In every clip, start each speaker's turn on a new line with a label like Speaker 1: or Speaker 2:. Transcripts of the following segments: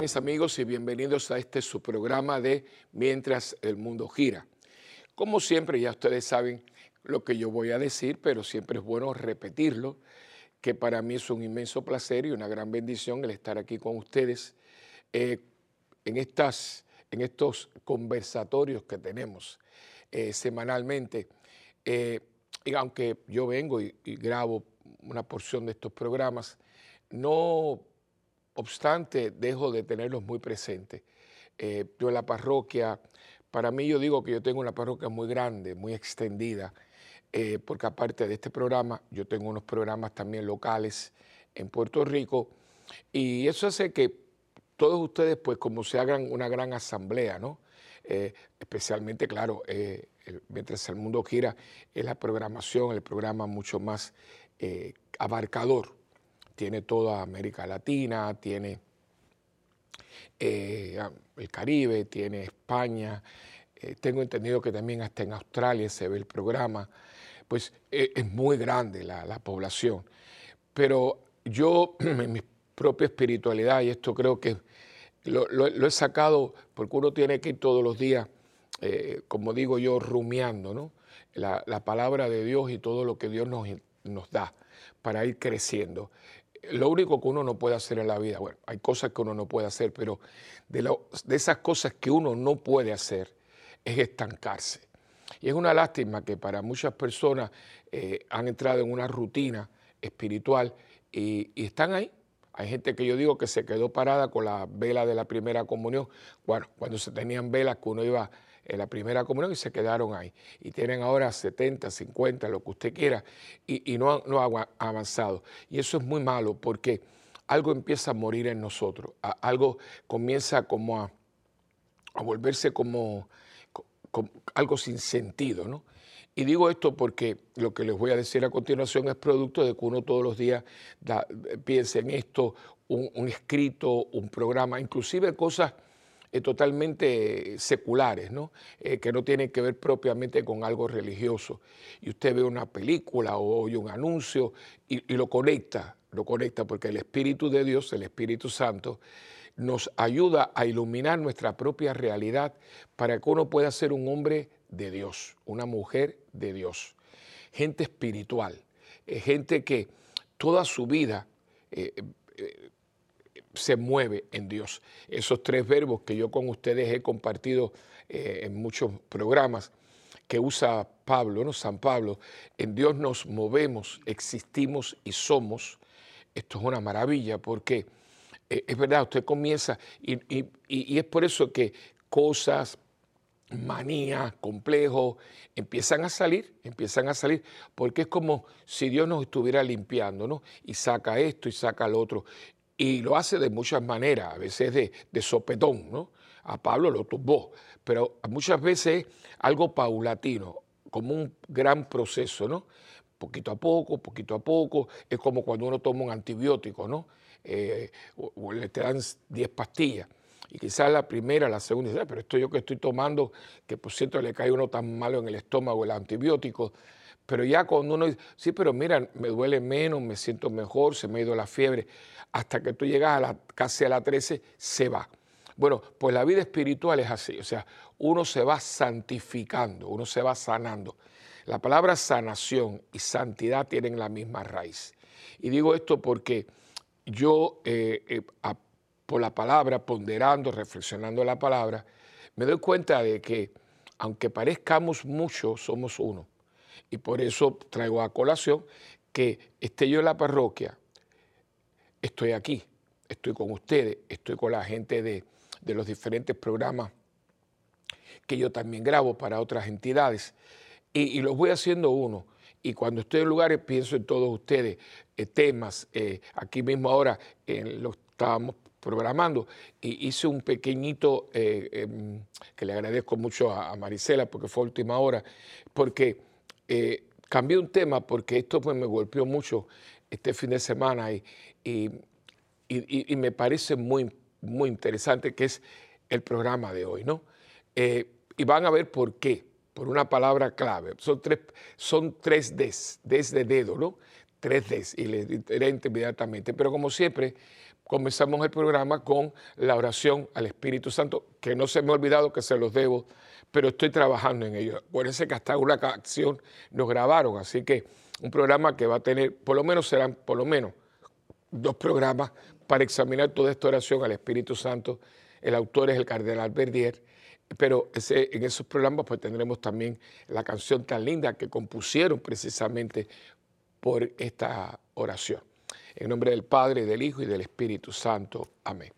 Speaker 1: Mis amigos y bienvenidos a este su programa de Mientras el mundo gira. Como siempre, ya ustedes saben lo que yo voy a decir, pero siempre es bueno repetirlo, que para mí es un inmenso placer y una gran bendición el estar aquí con ustedes eh, en, estas, en estos conversatorios que tenemos eh, semanalmente. Eh, y aunque yo vengo y grabo una porción de estos programas, no obstante, dejo de tenerlos muy presentes. Eh, yo en la parroquia, para mí yo digo que yo tengo una parroquia muy grande, muy extendida, eh, porque aparte de este programa, yo tengo unos programas también locales en Puerto Rico, y eso hace que todos ustedes, pues como se hagan una gran asamblea, ¿no? Eh, especialmente, claro, mientras el mundo gira, es la programación, el programa mucho más abarcador tiene toda América Latina, tiene eh, el Caribe, tiene España, eh, tengo entendido que también hasta en Australia se ve el programa, pues eh, es muy grande la, población. Pero yo, en mi propia espiritualidad, y esto creo que lo, he sacado porque uno tiene que ir todos los días, como digo yo, rumiando, ¿no? La, palabra de Dios y todo lo que Dios nos da para ir creciendo lo único que uno no puede hacer en la vida, bueno, hay cosas que uno no puede hacer, pero de, de esas cosas que uno no puede hacer es estancarse. Y es una lástima que para muchas personas eh, han entrado en una rutina espiritual y, están ahí. Hay gente que yo digo que se quedó parada con la vela de la primera comunión. Bueno, cuando se tenían velas que uno iba en la primera comunión y se quedaron ahí. Y tienen ahora 70, 50, lo que usted quiera, y, no, han, no avanzado. Y eso es muy malo porque algo empieza a morir en nosotros, algo comienza como a, volverse como, algo sin sentido, ¿no? Y digo esto porque lo que les voy a decir a continuación es producto de que uno todos los días piense en esto, un escrito, un programa, inclusive cosas eh, totalmente seculares, ¿no? Eh, que no tienen que ver propiamente con algo religioso. Y usted ve una película o oye un anuncio y, lo conecta, lo conecta porque el Espíritu de Dios, el Espíritu Santo, nos ayuda a iluminar nuestra propia realidad para que uno pueda ser un hombre de Dios, una mujer de Dios, gente espiritual, eh, gente que toda su vida se mueve en Dios. Esos tres verbos que yo con ustedes he compartido eh, en muchos programas que usa Pablo, ¿no? San Pablo, en Dios nos movemos, existimos y somos. Esto es una maravilla porque eh, es verdad, usted comienza y, es por eso que cosas, manías, complejos, empiezan a salir, empiezan a salir, porque es como si Dios nos estuviera limpiando, ¿no? Y saca esto y saca lo otro y lo hace de muchas maneras, a veces de, sopetón, ¿no? A Pablo lo tumbó, pero muchas veces algo paulatino, como un gran proceso, ¿no? Poquito a poco, poquito a poco, es como cuando uno toma un antibiótico, ¿no? Eh, o, le te dan 10 pastillas. Y quizás la primera, la segunda, dice, pero esto yo que estoy tomando, que por cierto le cae uno tan malo en el estómago el antibiótico, pero ya cuando uno dice, sí, pero mira, me duele menos, me siento mejor, se me ha ido la fiebre, hasta que tú llegas a casi a la 13, se va. Bueno, pues la vida espiritual es así, o sea, uno se va santificando, uno se va sanando. La palabra sanación y santidad tienen la misma raíz. Y digo esto porque yo, eh, eh, por la palabra, ponderando, reflexionando la palabra, me doy cuenta de que aunque parezcamos muchos, somos uno. Y por eso traigo a colación que esté yo en la parroquia, estoy aquí, estoy con ustedes, estoy con la gente de, los diferentes programas que yo también grabo para otras entidades y, los voy haciendo uno. Y cuando estoy en lugares pienso en todos ustedes, eh, temas, eh, aquí mismo ahora lo estábamos programando y hice un pequeñito, eh, em, que le agradezco mucho a, a Marisela porque fue última hora, porque eh, cambié un tema porque esto pues, me golpeó mucho este fin de semana y, y, me parece muy, muy interesante que es el programa de hoy, ¿no? Eh, y van a ver por qué, por una palabra clave. Son tres, son tres Ds, Ds de dedo, ¿no? 3Ds y le diré inmediatamente. Pero como siempre, comenzamos el programa con la oración al Espíritu Santo, que no se me ha olvidado que se los debo, pero estoy trabajando en ello. Acuérdense que hasta una canción nos grabaron, así que un programa que va a tener, por lo menos serán por lo menos dos programas para examinar toda esta oración al Espíritu Santo. El autor es el cardenal Verdier, pero en esos programas pues tendremos también la canción tan linda que compusieron precisamente por esta oración. En nombre del Padre, del Hijo y del Espíritu Santo. Amén.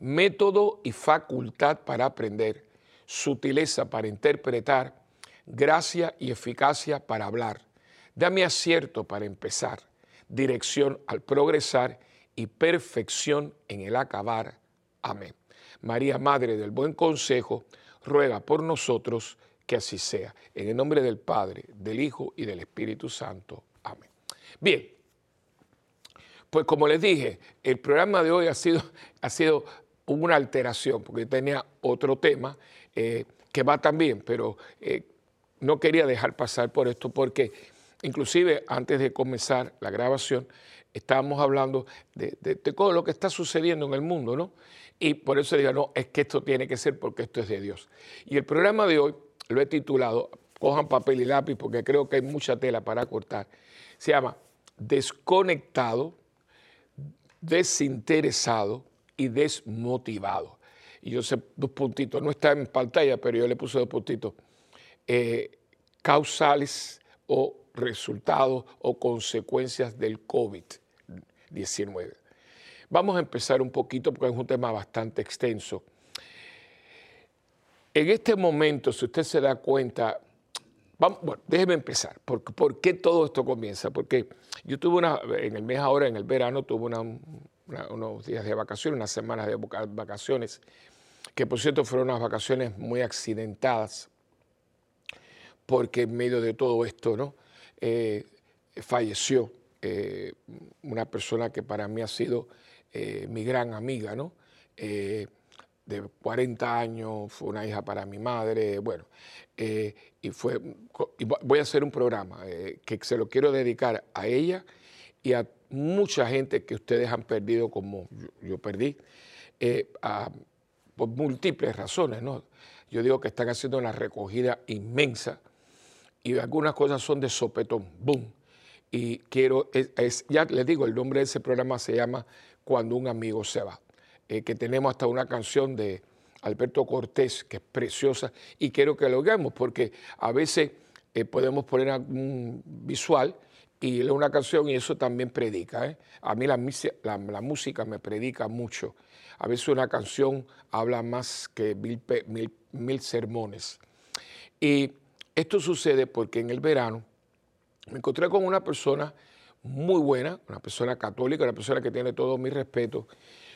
Speaker 1: método y facultad para aprender, sutileza para interpretar, gracia y eficacia para hablar. Dame acierto para empezar, dirección al progresar y perfección en el acabar. Amén. María, Madre del Buen Consejo, ruega por nosotros que así sea. En el nombre del Padre, del Hijo y del Espíritu Santo. Amén. Bien, pues como les dije, el programa de hoy ha sido, ha sido una alteración, porque tenía otro tema eh, que va también, pero eh, no quería dejar pasar por esto, porque inclusive antes de comenzar la grabación, estábamos hablando de, todo lo que está sucediendo en el mundo, ¿no? Y por eso digo, no, es que esto tiene que ser porque esto es de Dios. Y el programa de hoy lo he titulado, cojan papel y lápiz porque creo que hay mucha tela para cortar, se llama Desconectado desinteresado y desmotivado. Y yo sé dos puntitos, no está en pantalla, pero yo le puse dos puntitos. Eh, causales o resultados o consecuencias del COVID-19. Vamos a empezar un poquito porque es un tema bastante extenso. En este momento, si usted se da cuenta, bueno, déjeme empezar. ¿Por, ¿Por, qué todo esto comienza? Porque yo tuve una, en el mes ahora, en el verano, tuve unos días de vacaciones, unas semanas de vacaciones, que por cierto fueron unas vacaciones muy accidentadas, porque en medio de todo esto, ¿no? Eh, falleció eh, una persona que para mí ha sido eh, mi gran amiga, ¿no? de 40 años, fue una hija para mi madre, bueno, eh, y fue, voy a hacer un programa eh, que se lo quiero dedicar a ella y a mucha gente que ustedes han perdido como yo, perdí, eh, por múltiples razones, ¿no? Yo digo que están haciendo una recogida inmensa y algunas cosas son de sopetón, boom. Y quiero, ya les digo, el nombre de ese programa se llama Cuando un amigo se va. Eh, que tenemos hasta una canción de Alberto Cortés, que es preciosa, y quiero que lo hagamos, porque a veces eh, podemos poner un visual y leer una canción y eso también predica. ¿eh? A mí la, música me predica mucho. A veces una canción habla más que mil, mil sermones. Y esto sucede porque en el verano me encontré con una persona muy buena, una persona católica, una persona que tiene todo mi respeto,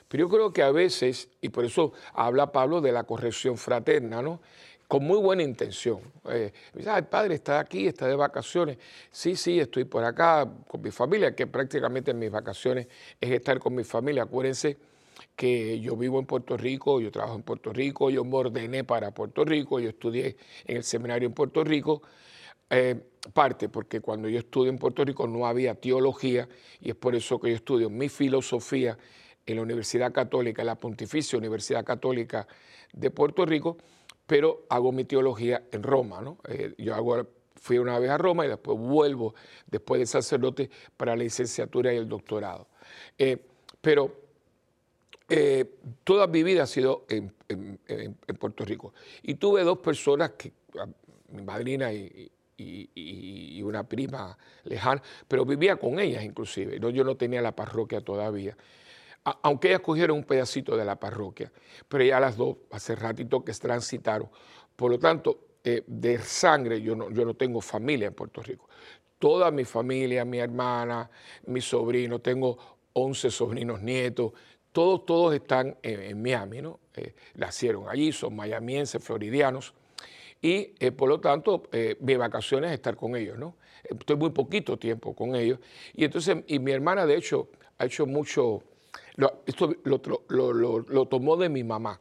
Speaker 1: pero yo creo que a veces, y por eso habla Pablo de la corrección fraterna, ¿no? Con muy buena intención. Eh, el padre está aquí, está de vacaciones. Sí, sí, estoy por acá con mi familia, que prácticamente mis vacaciones es estar con mi familia. Acuérdense que yo vivo en Puerto Rico, yo trabajo en Puerto Rico, yo me ordené para Puerto Rico, yo estudié en el seminario en Puerto Rico. Eh, parte porque cuando yo estudié en Puerto Rico no había teología y es por eso que yo estudio mi filosofía en la Universidad Católica, la Pontificia Universidad Católica de Puerto Rico, pero hago mi teología en Roma. ¿no? Eh, yo hago, fui una vez a Roma y después vuelvo, después de sacerdote, para la licenciatura y el doctorado. Eh, pero eh, toda mi vida ha sido en, Puerto Rico. Y tuve dos personas, que, mi madrina y, y, una prima lejana, pero vivía con ellas inclusive. ¿no? Yo no tenía la parroquia todavía aunque ellas cogieron un pedacito de la parroquia, pero ya las dos hace ratito que transitaron. Por lo tanto, eh, de sangre yo no, yo no tengo familia en Puerto Rico. toda mi familia, mi hermana, mi sobrino, tengo 11 sobrinos nietos, todos, todos están en, Miami, ¿no? Eh, nacieron allí, son mayamienses, floridianos, y eh, por lo tanto eh, mi vacaciones es estar con ellos, ¿no? Estoy muy poquito tiempo con ellos, y entonces, y mi hermana de hecho ha hecho mucho, esto lo, tomó de mi mamá,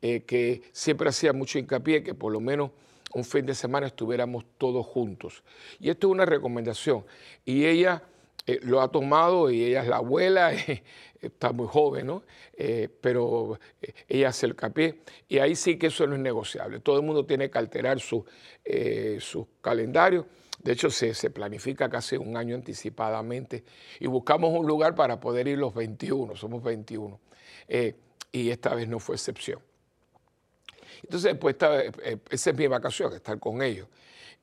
Speaker 1: que siempre hacía mucho hincapié que por lo menos un fin de semana estuviéramos todos juntos. Y esto es una recomendación. Y ella eh, lo ha tomado y ella es la abuela, está muy joven, ¿no? Eh, pero eh, ella hace el capié y ahí sí que eso no es negociable. Todo el mundo tiene que alterar su, su calendario. De hecho, se, se, planifica casi un año anticipadamente y buscamos un lugar para poder ir los 21, somos 21. y esta vez no fue excepción. Entonces, pues esa es mi vacación, estar con ellos.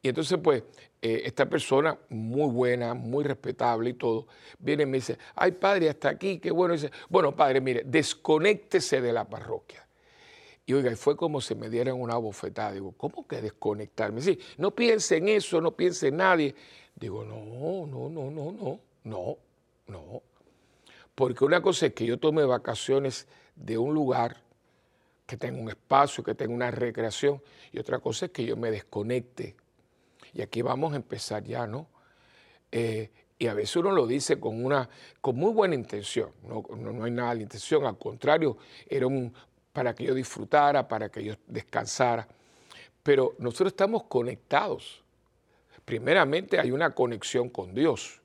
Speaker 1: Y entonces, pues, eh, esta persona, muy buena, muy respetable y todo, viene y me dice, ay padre, hasta aquí, qué bueno. dice, bueno, padre, mire, desconéctese de la parroquia. Y oiga, fue como si me dieran una bofetada. Digo, ¿cómo que desconectarme? Sí, no piense en eso, no piense en nadie. Digo, no, no, no, no, no, no, no. Porque una cosa es que yo tome vacaciones de un lugar, que tenga un espacio, que tenga una recreación, y otra cosa es que yo me desconecte y aquí vamos a empezar ya, ¿no? Eh, y a veces uno lo dice con, una, con muy buena intención, no, no, hay nada de intención, al contrario, era un, para que yo disfrutara, para que yo descansara. Pero nosotros estamos conectados. Primeramente hay una conexión con Dios.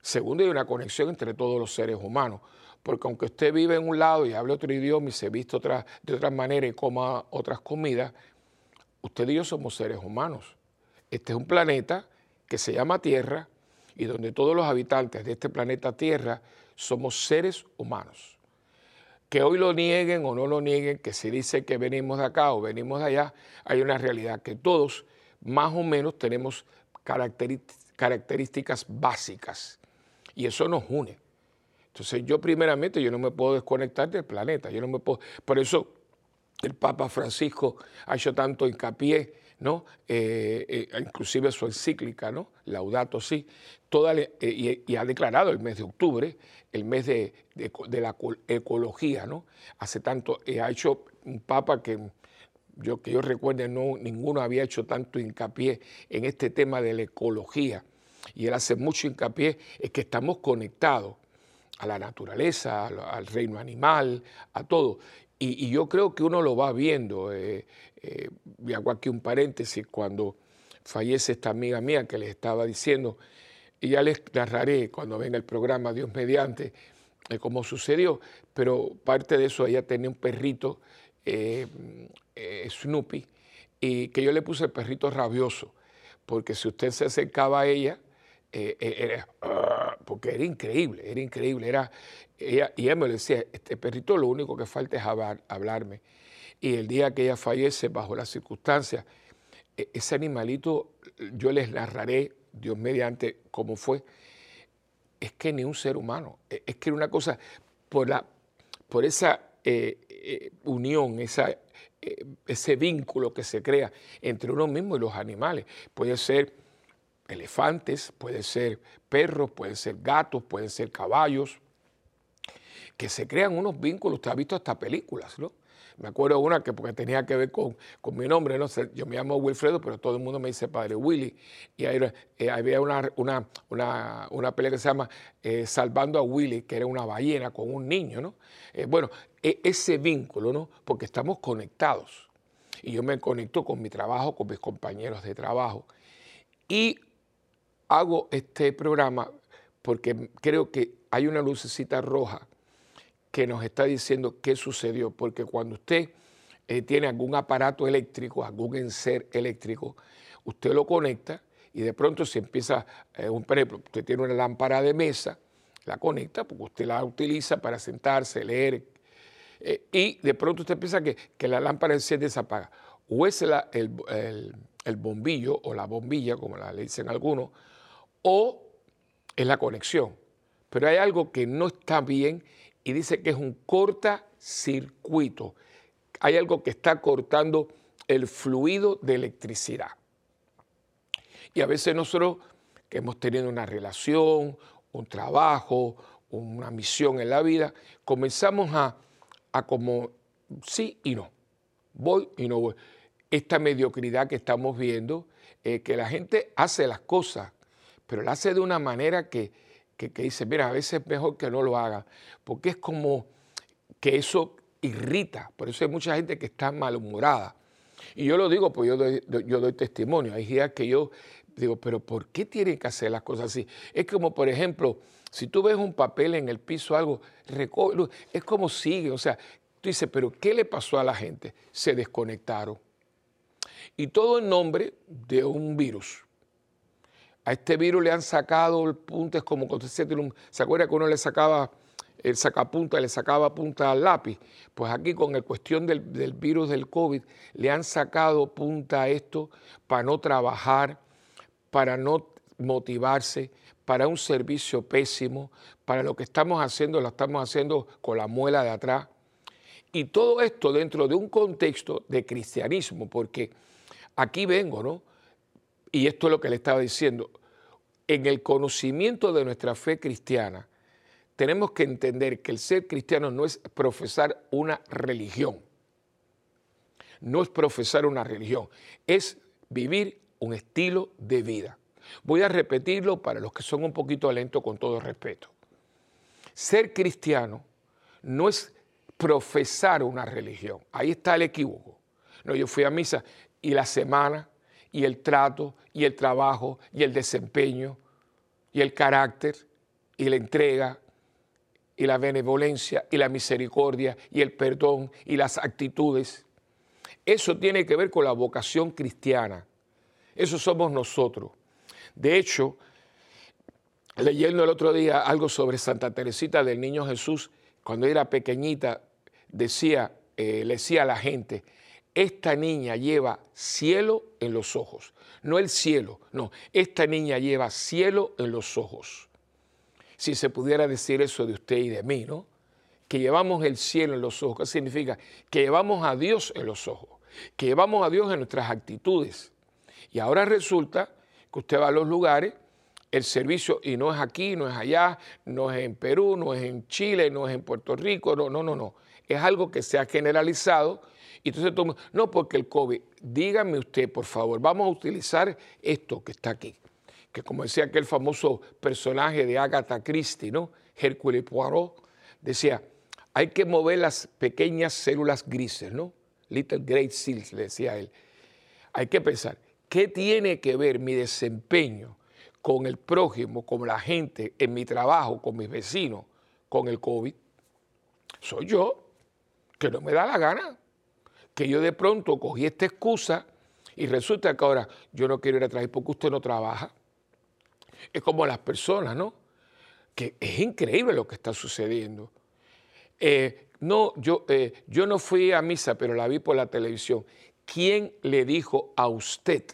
Speaker 1: Segundo, hay una conexión entre todos los seres humanos. Porque aunque usted vive en un lado y hable otro idioma y se viste de otra manera y coma otras comidas, usted y yo somos seres humanos. Este es un planeta que se llama Tierra y donde todos los habitantes de este planeta Tierra somos seres humanos. Que hoy lo nieguen o no lo nieguen, que se dice que venimos de acá o venimos de allá, hay una realidad que todos más o menos tenemos características básicas y eso nos une. Entonces yo primeramente yo no me puedo desconectar del planeta, yo no me puedo, por eso el Papa Francisco ha hecho tanto hincapié ¿no? Eh, eh, inclusive su encíclica, ¿no? Laudato Si, toda, eh, y, ha declarado el mes de octubre, el mes de, la ecología, ¿no? Hace tanto, ha hecho un papa que yo que yo recuerde, no, ninguno había hecho tanto hincapié en este tema de la ecología. Y él hace mucho hincapié en que estamos conectados a la naturaleza, al, reino animal, a todo. Y, yo creo que uno lo va viendo. Eh, eh, y hago aquí un paréntesis, cuando fallece esta amiga mía que les estaba diciendo, y ya les narraré cuando venga el programa Dios mediante eh, cómo sucedió, pero parte de eso ella tenía un perrito, Snoopy, y que yo le puse el perrito rabioso, porque si usted se acercaba a ella, era, porque era increíble, era increíble, era, ella, y ella me decía, este perrito lo único que falta es hablarme. Y el día que ella fallece, bajo las circunstancias, e, ese animalito, yo les narraré, Dios mediante, cómo fue. Es que ni un ser humano, e, es que era una cosa, por, la, por esa eh, eh, unión, esa, eh, ese vínculo que se crea entre uno mismo y los animales. Puede ser elefantes, puede ser perros, pueden ser gatos, pueden ser caballos, que se crean unos vínculos, usted ha visto hasta películas, ¿no? Me acuerdo una que porque tenía que ver con, mi nombre, no sé, yo me llamo Wilfredo, pero todo el mundo me dice Padre Willy. Y eh, había una, una, una, pelea que se llama eh, Salvando a Willy, que era una ballena con un niño, ¿no? Eh, bueno, e, ese vínculo, ¿no? Porque estamos conectados. Y yo me conecto con mi trabajo, con mis compañeros de trabajo. Y hago este programa porque creo que hay una lucecita roja que nos está diciendo qué sucedió, porque cuando usted eh, tiene algún aparato eléctrico, algún enser eléctrico, usted lo conecta y de pronto se empieza, eh, un, por ejemplo, usted tiene una lámpara de mesa, la conecta porque usted la utiliza para sentarse, leer, eh, y de pronto usted piensa que, que la lámpara se apaga. O es el, el, bombillo o la bombilla, como la le dicen algunos, o es la conexión. Pero hay algo que no está bien y dice que es un cortacircuito. Hay algo que está cortando el fluido de electricidad. Y a veces nosotros que hemos tenido una relación, un trabajo, una misión en la vida, comenzamos a, a como sí y no, voy y no voy. Esta mediocridad que estamos viendo, eh, que la gente hace las cosas, pero la hace de una manera que, que, dice, mira, a veces es mejor que no lo haga, porque es como que eso irrita, por eso hay mucha gente que está malhumorada. Y yo lo digo, pues yo doy, yo doy testimonio. Hay días que yo digo, pero ¿por qué tienen que hacer las cosas así? Es como, por ejemplo, si tú ves un papel en el piso, algo, es como sigue. O sea, tú dices, pero ¿qué le pasó a la gente? Se desconectaron. Y todo en nombre de un virus. A este virus le han sacado es como se acuerda que uno le sacaba el sacapunta, le sacaba punta al lápiz. Pues aquí con el cuestión del, virus del COVID, le han sacado punta a esto para no trabajar, para no motivarse, para un servicio pésimo, para lo que estamos haciendo, lo estamos haciendo con la muela de atrás. Y todo esto dentro de un contexto de cristianismo, porque aquí vengo, ¿no? Y esto es lo que le estaba diciendo. En el conocimiento de nuestra fe cristiana, tenemos que entender que el ser cristiano no es profesar una religión. No es profesar una religión, es vivir un estilo de vida. Voy a repetirlo para los que son un poquito lentos con todo respeto. Ser cristiano no es profesar una religión. Ahí está el equívoco. No, yo fui a misa y la semana y el trato y el trabajo y el desempeño y el carácter y la entrega y la benevolencia y la misericordia y el perdón y las actitudes. Eso tiene que ver con la vocación cristiana. Eso somos nosotros. De hecho, leyendo el otro día algo sobre Santa Teresita del Niño Jesús, cuando era pequeñita, decía, eh, le decía a la gente, esta niña lleva cielo en los ojos. No el cielo, no, esta niña lleva cielo en los ojos si se pudiera decir eso de usted y de mí, ¿no? Que llevamos el cielo en los ojos. ¿Qué significa? Que llevamos a Dios en los ojos, que llevamos a Dios en nuestras actitudes. Y ahora resulta que usted va a los lugares, el servicio, y no es aquí, no es allá, no es en Perú, no es en Chile, no es en Puerto Rico, no, no, no, no. Es algo que se ha generalizado. Y entonces no porque el COVID, dígame usted, por favor, vamos a utilizar esto que está aquí que como decía aquel famoso personaje de Agatha Christie, ¿no? Hércules Poirot, decía, hay que mover las pequeñas células grises, ¿no? Little Great Seals, le decía él. Hay que pensar, ¿qué tiene que ver mi desempeño con el prójimo, con la gente, en mi trabajo, con mis vecinos, con el COVID? Soy yo, que no me da la gana, que yo de pronto cogí esta excusa y resulta que ahora yo no quiero ir a trabajar porque usted no trabaja. Es como las personas, ¿no? Que es increíble lo que está sucediendo. Eh, no, yo, eh, yo no fui a misa, pero la vi por la televisión. ¿Quién le dijo a usted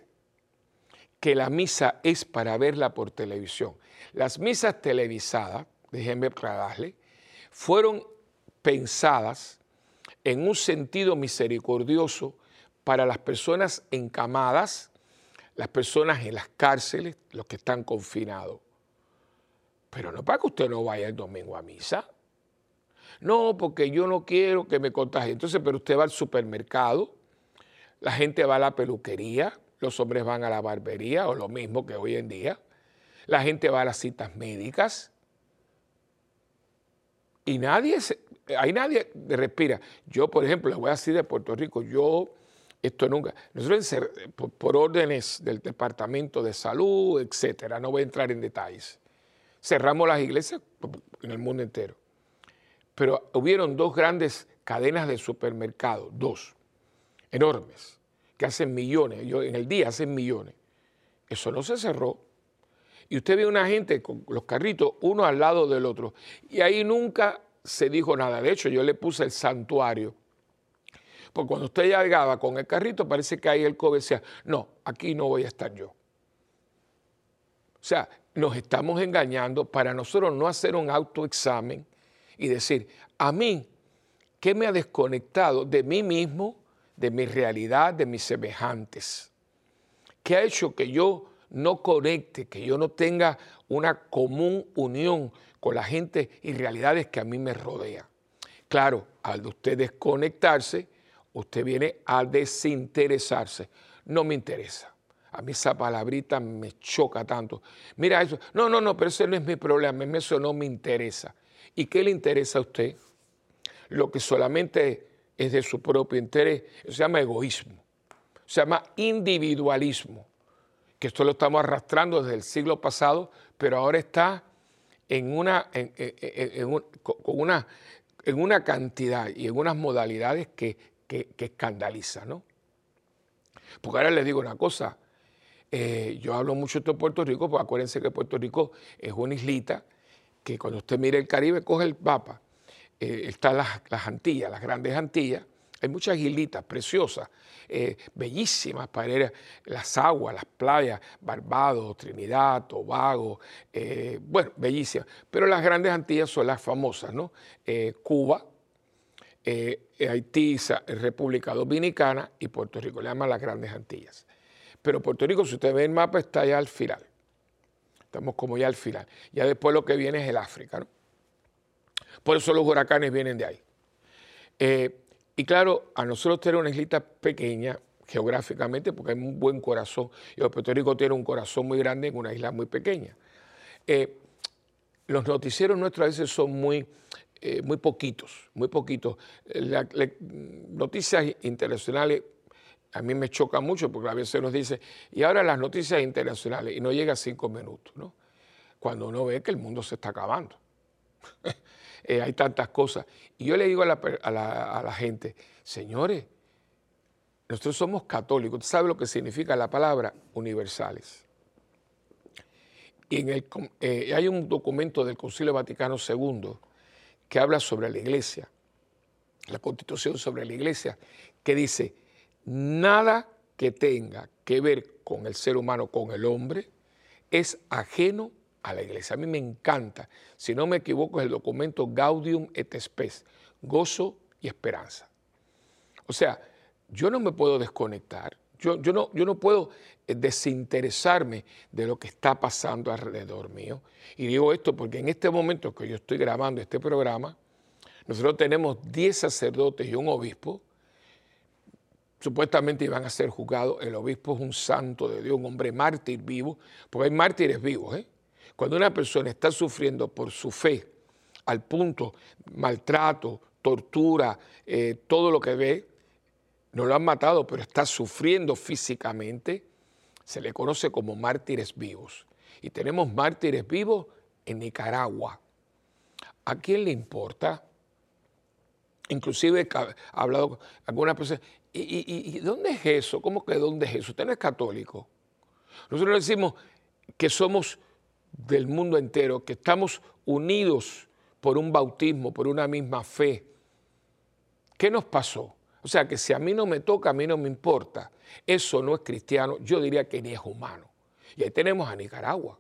Speaker 1: que la misa es para verla por televisión? Las misas televisadas, déjenme aclararle, fueron pensadas en un sentido misericordioso para las personas encamadas, las personas en las cárceles, los que están confinados. Pero no para que usted no vaya el domingo a misa. No, porque yo no quiero que me contagie. Entonces, pero usted va al supermercado, la gente va a la peluquería, los hombres van a la barbería, o lo mismo que hoy en día. La gente va a las citas médicas. Y nadie, hay nadie respira. Yo, por ejemplo, le voy a decir de Puerto Rico, yo esto nunca. Nosotros, por, órdenes del Departamento de Salud, etcétera, no voy a entrar en detalles, cerramos las iglesias en el mundo entero. Pero hubieron dos grandes cadenas de supermercados, dos, enormes, que hacen millones, yo, en el día hacen millones. Eso no se cerró. Y usted ve una gente con los carritos uno al lado del otro. Y ahí nunca se dijo nada. De hecho, yo le puse el santuario porque cuando usted llegaba con el carrito, parece que ahí el COVID decía, no, aquí no voy a estar yo. O sea, nos estamos engañando para nosotros no hacer un autoexamen y decir, a mí, ¿qué me ha desconectado de mí mismo, de mi realidad, de mis semejantes? ¿Qué ha hecho que yo no conecte, que yo no tenga una común unión con la gente y realidades que a mí me rodea. Claro, al de usted desconectarse, usted viene a desinteresarse. No me interesa. A mí esa palabrita me choca tanto. Mira eso. No, no, no, pero ese no es mi problema. Eso no me interesa. ¿Y qué le interesa a usted? Lo que solamente es de su propio interés. se llama egoísmo. Se llama individualismo. Que esto lo estamos arrastrando desde el siglo pasado, pero ahora está en una, con una, en una cantidad y en unas modalidades que, que, escandaliza, ¿no? Porque ahora les digo una cosa, eh, yo hablo mucho de Puerto Rico, porque acuérdense que Puerto Rico es una islita que cuando usted mire el Caribe, coge el mapa, eh, están las, Antillas, las grandes Antillas, hay muchas islitas preciosas, eh, bellísimas para ir las aguas, las playas, Barbados, Trinidad, Tobago, bueno, bellísimas. Pero las grandes Antillas son las famosas, ¿no? Cuba, Haití, República Dominicana y Puerto Rico, le llaman las grandes Antillas. Pero Puerto Rico, si usted ve el mapa, está ya al final. Estamos como ya al final. Ya después lo que viene es el África. ¿no? Por eso los huracanes vienen de ahí. Eh, y claro, a nosotros tener una islita pequeña geográficamente, porque hay un buen corazón, y Puerto Rico tiene un corazón muy grande en una isla muy pequeña. Eh, los noticieros nuestros a veces son muy, eh, muy poquitos, muy poquitos. Las noticias internacionales a mí me choca mucho porque a veces nos dice, y ahora las noticias internacionales, y no llega a cinco minutos, ¿no? Cuando uno ve que el mundo se está acabando. Eh, hay tantas cosas. Y yo le digo a la, gente, señores, nosotros somos católicos. ¿Usted sabe lo que significa la palabra universales? Y en el, eh, hay un documento del Concilio Vaticano II que habla sobre la iglesia, la constitución sobre la iglesia, que dice, nada que tenga que ver con el ser humano, con el hombre, es ajeno a la iglesia. A mí me encanta, si no me equivoco, es el documento Gaudium et Spes, gozo y esperanza. O sea, yo no me puedo desconectar, yo, yo, no, yo no puedo eh, desinteresarme de lo que está pasando alrededor mío. Y digo esto porque en este momento que yo estoy grabando este programa, nosotros tenemos 10 sacerdotes y un obispo supuestamente iban a ser juzgados. El obispo es un santo de Dios, un hombre mártir vivo, porque hay mártires vivos. ¿eh? Cuando una persona está sufriendo por su fe, al punto maltrato, tortura, eh, todo lo que ve, no lo han matado, pero está sufriendo físicamente, se le conoce como mártires vivos. Y tenemos mártires vivos en Nicaragua. ¿A quién le importa? Inclusive he hablado con algunas personas, ¿Y, dónde es eso? ¿Cómo que dónde es eso? Usted no es católico. Nosotros decimos que somos del mundo entero, que estamos unidos por un bautismo, por una misma fe. ¿Qué nos pasó? O sea, que si a mí no me toca, a mí no me importa. Eso no es cristiano, yo diría que ni es humano. Y ahí tenemos a Nicaragua.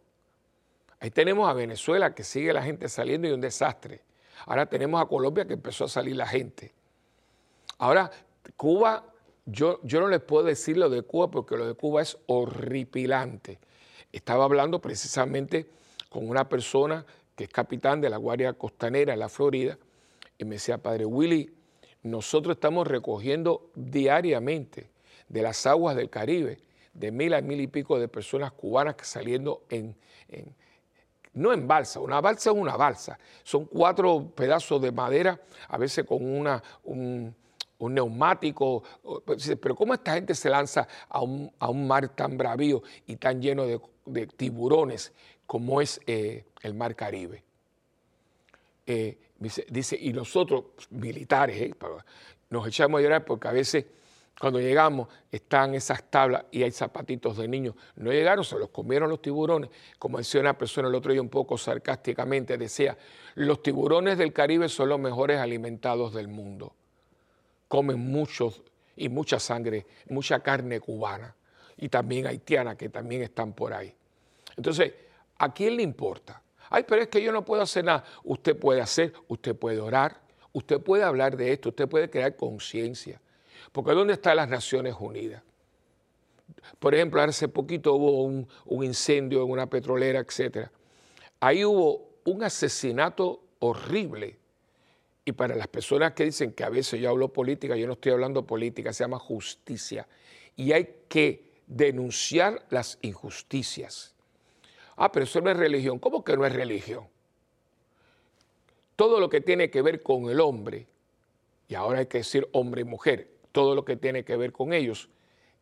Speaker 1: Ahí tenemos a Venezuela, que sigue la gente saliendo y un desastre. Ahora tenemos a Colombia, que empezó a salir la gente. Ahora Cuba, yo, yo no les puedo decir lo de Cuba porque lo de Cuba es horripilante. Estaba hablando precisamente con una persona que es capitán de la Guardia Costanera en la Florida y me decía, Padre Willy, nosotros estamos recogiendo diariamente de las aguas del Caribe de mil a mil y pico de personas cubanas que saliendo en, no en balsa, una balsa es una balsa, son cuatro pedazos de madera, a veces con una, un, un neumático. Pues, pero ¿cómo esta gente se lanza a un, mar tan bravío y tan lleno de, tiburones como es eh, el mar Caribe? Eh, dice, y nosotros, militares, eh, nos echamos a llorar porque a veces cuando llegamos están esas tablas y hay zapatitos de niños. No llegaron, se los comieron los tiburones. Como decía una persona el otro día un poco sarcásticamente, decía, los tiburones del Caribe son los mejores alimentados del mundo comen muchos y mucha sangre, mucha carne cubana y también haitiana que también están por ahí. Entonces, ¿a quién le importa? Ay, pero es que yo no puedo hacer nada. Usted puede hacer, usted puede orar, usted puede hablar de esto, usted puede crear conciencia. Porque ¿dónde están las Naciones Unidas? por ejemplo, hace poquito hubo un, un incendio en una petrolera, etc. Ahí hubo un asesinato horrible. Y para las personas que dicen que a veces yo hablo política, yo no estoy hablando política, se llama justicia. Y hay que denunciar las injusticias. Ah, pero eso no es religión. ¿Cómo que no es religión? Todo lo que tiene que ver con el hombre, y ahora hay que decir hombre y mujer, todo lo que tiene que ver con ellos,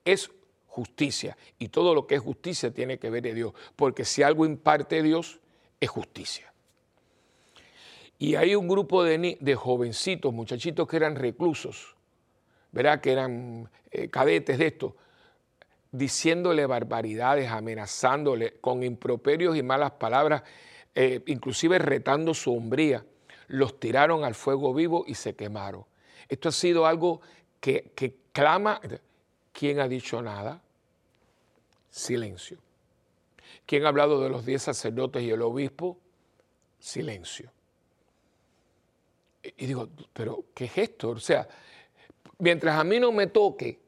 Speaker 1: es justicia. Y todo lo que es justicia tiene que ver de Dios. Porque si algo imparte Dios, es justicia. Y hay un grupo de, de jovencitos, muchachitos que eran reclusos, ¿verdad? Que eran eh, cadetes de esto, diciéndole barbaridades, amenazándole con improperios y malas palabras, eh, inclusive retando su hombría. Los tiraron al fuego vivo y se quemaron. Esto ha sido algo que, que clama. ¿Quién ha dicho nada? Silencio. ¿Quién ha hablado de los diez sacerdotes y el obispo? Silencio. Y digo, pero ¿qué es esto? O sea, mientras a mí no me toque,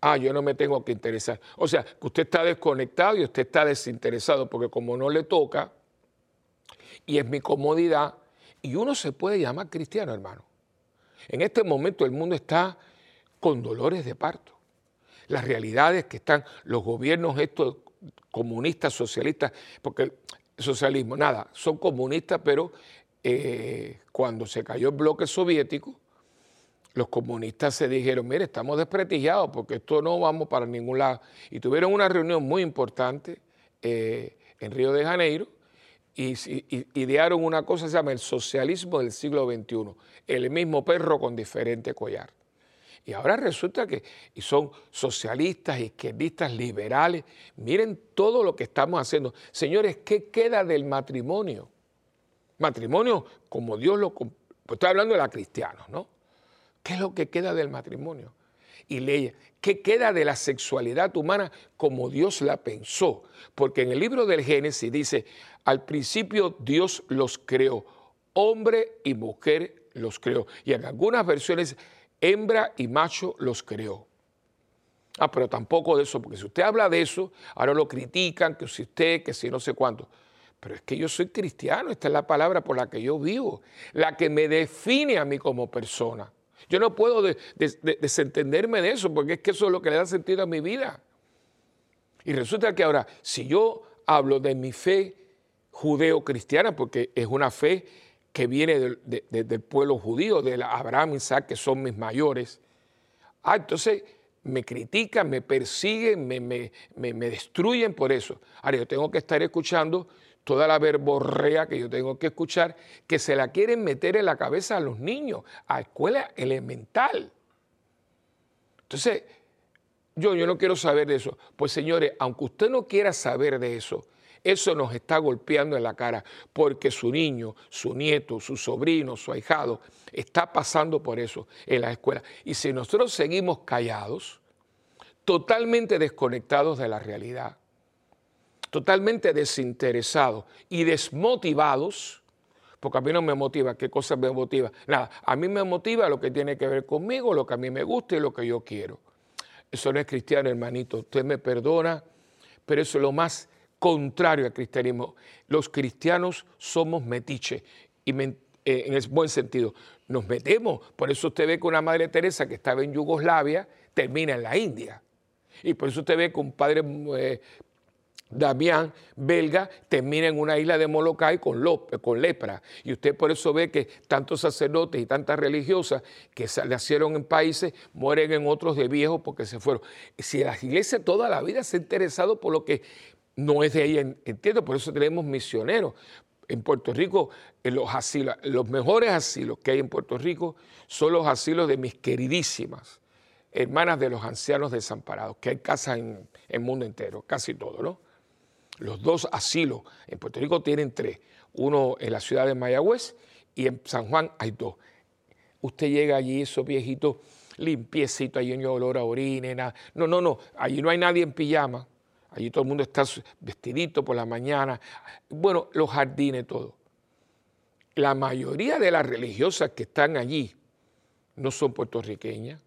Speaker 1: ah, yo no me tengo que interesar. O sea, que usted está desconectado y usted está desinteresado, porque como no le toca, y es mi comodidad, y uno se puede llamar cristiano, hermano. En este momento el mundo está con dolores de parto. Las realidades que están los gobiernos estos comunistas, socialistas, porque socialismo, nada, son comunistas, pero eh, cuando se cayó el bloque soviético, los comunistas se dijeron, mire, estamos desprestigiados porque esto no vamos para ningún lado. Y tuvieron una reunión muy importante eh, en Río de Janeiro y, idearon una cosa que se llama el socialismo del siglo XXI, el mismo perro con diferente collar. Y ahora resulta que son socialistas, izquierdistas, liberales. Miren todo lo que estamos haciendo. Señores, ¿qué queda del matrimonio? Matrimonio como Dios lo... Pues estoy hablando de la cristianos, ¿no? ¿Qué es lo que queda del matrimonio? Y ley, ¿qué queda de la sexualidad humana como Dios la pensó? Porque en el libro del Génesis dice, al principio Dios los creó, hombre y mujer los creó. Y en algunas versiones, hembra y macho los creó. Ah, pero tampoco de eso, porque si usted habla de eso, ahora lo critican, que si usted, que si no sé cuánto. Pero es que yo soy cristiano, esta es la palabra por la que yo vivo, la que me define a mí como persona. Yo no puedo desentenderme de eso, porque es que eso es lo que le da sentido a mi vida. Y resulta que ahora, si yo hablo de mi fe judeo-cristiana, porque es una fe que viene del pueblo judío, de Abraham y Isaac, que son mis mayores, ah, entonces me critican, me persiguen, me, me, me destruyen por eso. Ahora yo tengo que estar escuchando toda la verborrea que yo tengo que escuchar, que se la quieren meter en la cabeza a los niños, a escuela elemental. Entonces, yo, yo no quiero saber de eso. Pues señores, aunque usted no quiera saber de eso, eso nos está golpeando en la cara porque su niño, su nieto, su sobrino, su ahijado está pasando por eso en la escuela. Y si nosotros seguimos callados, totalmente desconectados de la realidad, totalmente desinteresados y desmotivados, porque a mí no me motiva, ¿qué cosa me motiva? Nada, a mí me motiva lo que tiene que ver conmigo, lo que a mí me gusta y lo que yo quiero. Eso no es cristiano, hermanito, usted me perdona, pero eso es lo más contrario al cristianismo. Los cristianos somos metiche y eh, en el buen sentido. Nos metemos, por eso usted ve que una Madre Teresa que estaba en Yugoslavia termina en la India. Y por eso usted ve que un padre eh, Damián, belga, termina en una isla de Molokai con, con, lepra. Y usted por eso ve que tantos sacerdotes y tantas religiosas que nacieron en países mueren en otros de viejos porque se fueron. Si la iglesia toda la vida se ha interesado por lo que no es de ahí, entiendo, por eso tenemos misioneros. En Puerto Rico, en los asilos, los mejores asilos que hay en Puerto Rico son los asilos de mis queridísimas hermanas de los ancianos desamparados, que hay casas en el mundo entero, casi todo, ¿no? Los dos asilos en Puerto Rico tienen tres. Uno en la ciudad de Mayagüez y en San Juan hay dos. Usted llega allí, esos viejitos limpiecitos, ahí no olor a orina, No, no, no. Allí no hay nadie en pijama. Allí todo el mundo está vestidito por la mañana. Bueno, los jardines, todo. La mayoría de las religiosas que están allí no son puertorriqueñas.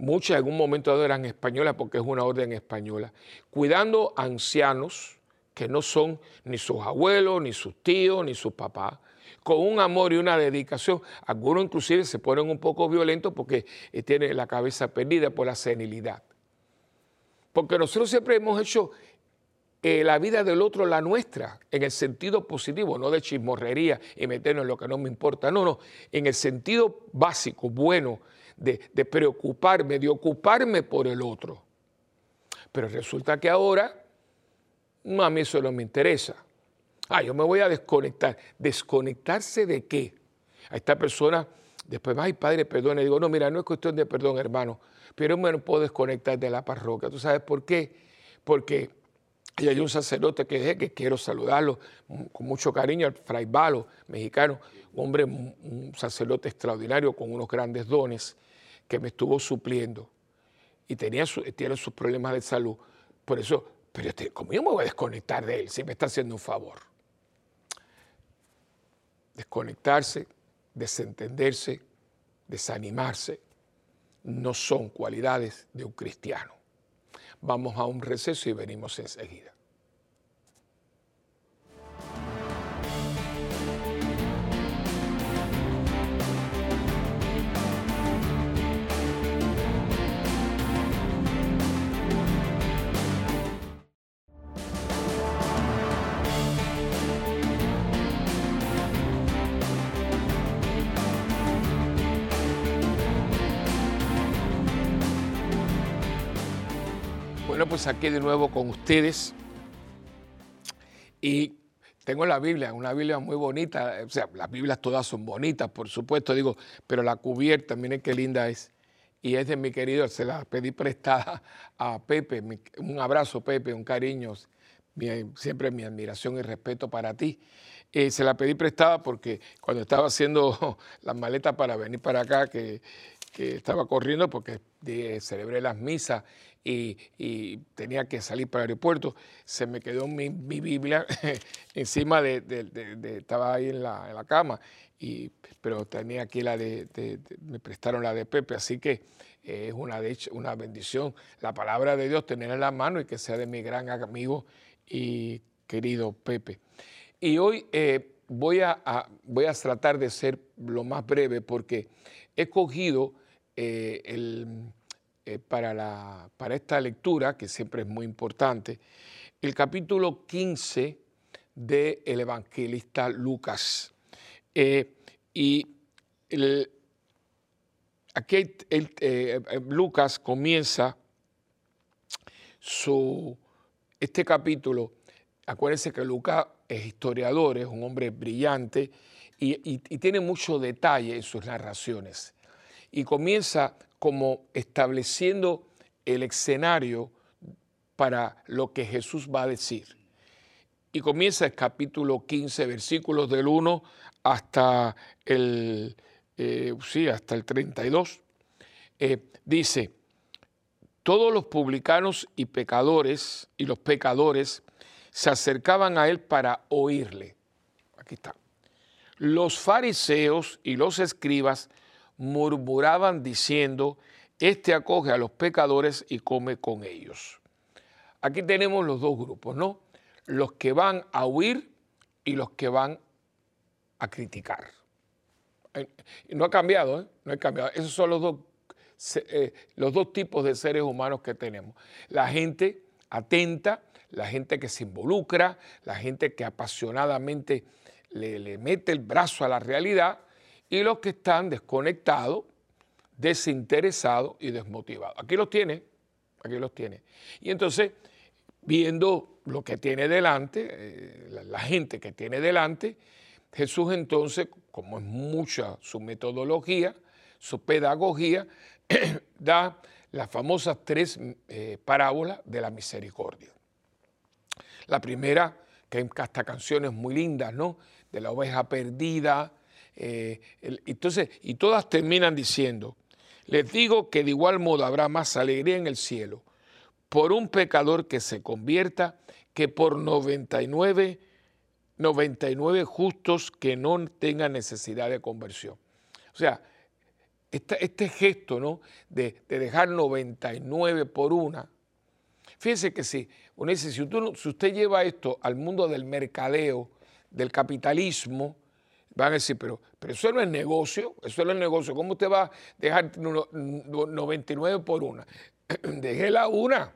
Speaker 1: Muchas en un momento eran españolas porque es una orden española, cuidando ancianos que no son ni sus abuelos, ni sus tíos, ni sus papás, con un amor y una dedicación. Algunos inclusive se ponen un poco violentos porque eh, tienen la cabeza perdida por la senilidad. Porque nosotros siempre hemos hecho eh, la vida del otro la nuestra, en el sentido positivo, no de chismorrería y meternos en lo que no me importa, no, no, en el sentido básico, bueno, de, preocuparme, de ocuparme por el otro. Pero resulta que ahora no, a mí eso no me interesa. Ah, yo me voy a desconectar. ¿Desconectarse de qué? A esta persona, después, ay, padre, perdone. Digo, no, mira, no es cuestión de perdón, hermano, pero me puedo desconectar de la parroquia. ¿Tú sabes por qué? Porque hay un sacerdote que dije que quiero saludarlo con mucho cariño, el fray Balo, mexicano, un hombre, un sacerdote extraordinario con unos grandes dones que me estuvo supliendo y tenía tiene sus problemas de salud. Por eso pero este, ¿cómo yo me voy a desconectar de él si me está haciendo un favor? Desconectarse, desentenderse, desanimarse, no son cualidades de un cristiano. Vamos a un receso y venimos enseguida. Pues aquí de nuevo con ustedes. Y tengo la Biblia, una Biblia muy bonita. O sea, las Biblias todas son bonitas, por supuesto, digo, pero la cubierta, miren qué linda es. Y es de mi querido, se la pedí prestada a Pepe. un abrazo, Pepe, un cariño. siempre mi admiración y respeto para ti. Eh, se la pedí prestada porque cuando estaba haciendo las maletas para venir para acá, que, que estaba corriendo porque celebré las misas y, tenía que salir para el aeropuerto, se me quedó mi, Biblia encima de, estaba ahí en la, en la, cama, y, pero tenía aquí la de, me prestaron la de Pepe, así que eh, es una, una bendición la palabra de Dios tener en la mano y que sea de mi gran amigo y querido Pepe. Y hoy eh, voy, a, voy a tratar de ser lo más breve porque he cogido eh, el eh, para, la, para esta lectura, que siempre es muy importante, el capítulo 15 del evangelista Lucas. Eh, y aquí eh, Lucas comienza su, este capítulo. Acuérdense que Lucas es historiador, es un hombre brillante y tiene mucho detalle en sus narraciones. Y comienza como estableciendo el escenario para lo que Jesús va a decir. Y comienza el capítulo 15, versículos del 1 hasta el, eh, sí, hasta el 32. Eh, dice, todos los publicanos y pecadores y los pecadores se acercaban a él para oírle. Aquí está. Los fariseos y los escribas murmuraban diciendo, este acoge a los pecadores y come con ellos. Aquí tenemos los dos grupos, ¿no? Los que van a huir y los que van a criticar. No ha cambiado, ¿eh? No ha cambiado. Esos son los dos, eh, los dos tipos de seres humanos que tenemos. La gente atenta, la gente que se involucra, la gente que apasionadamente le, le mete el brazo a la realidad y los que están desconectados, desinteresados y desmotivados. Aquí los tiene, aquí los tiene. Y entonces, viendo lo que tiene delante, eh, la, gente que tiene delante, Jesús entonces, como es mucha su metodología, su pedagogía, da las famosas tres eh, parábolas de la misericordia. La primera, que hasta canciones muy lindas, ¿no? De la oveja perdida, eh, entonces, y todas terminan diciendo, les digo que de igual modo habrá más alegría en el cielo por un pecador que se convierta que por 99, 99 justos que no tengan necesidad de conversión. O sea, este gesto ¿no? de, dejar 99 por una. Fíjese que si, uno dice, si usted, lleva esto al mundo del mercadeo, del capitalismo, van a decir, pero, pero eso no es negocio, eso no es negocio. ¿Cómo usted va a dejar 99 por una? Déjela una.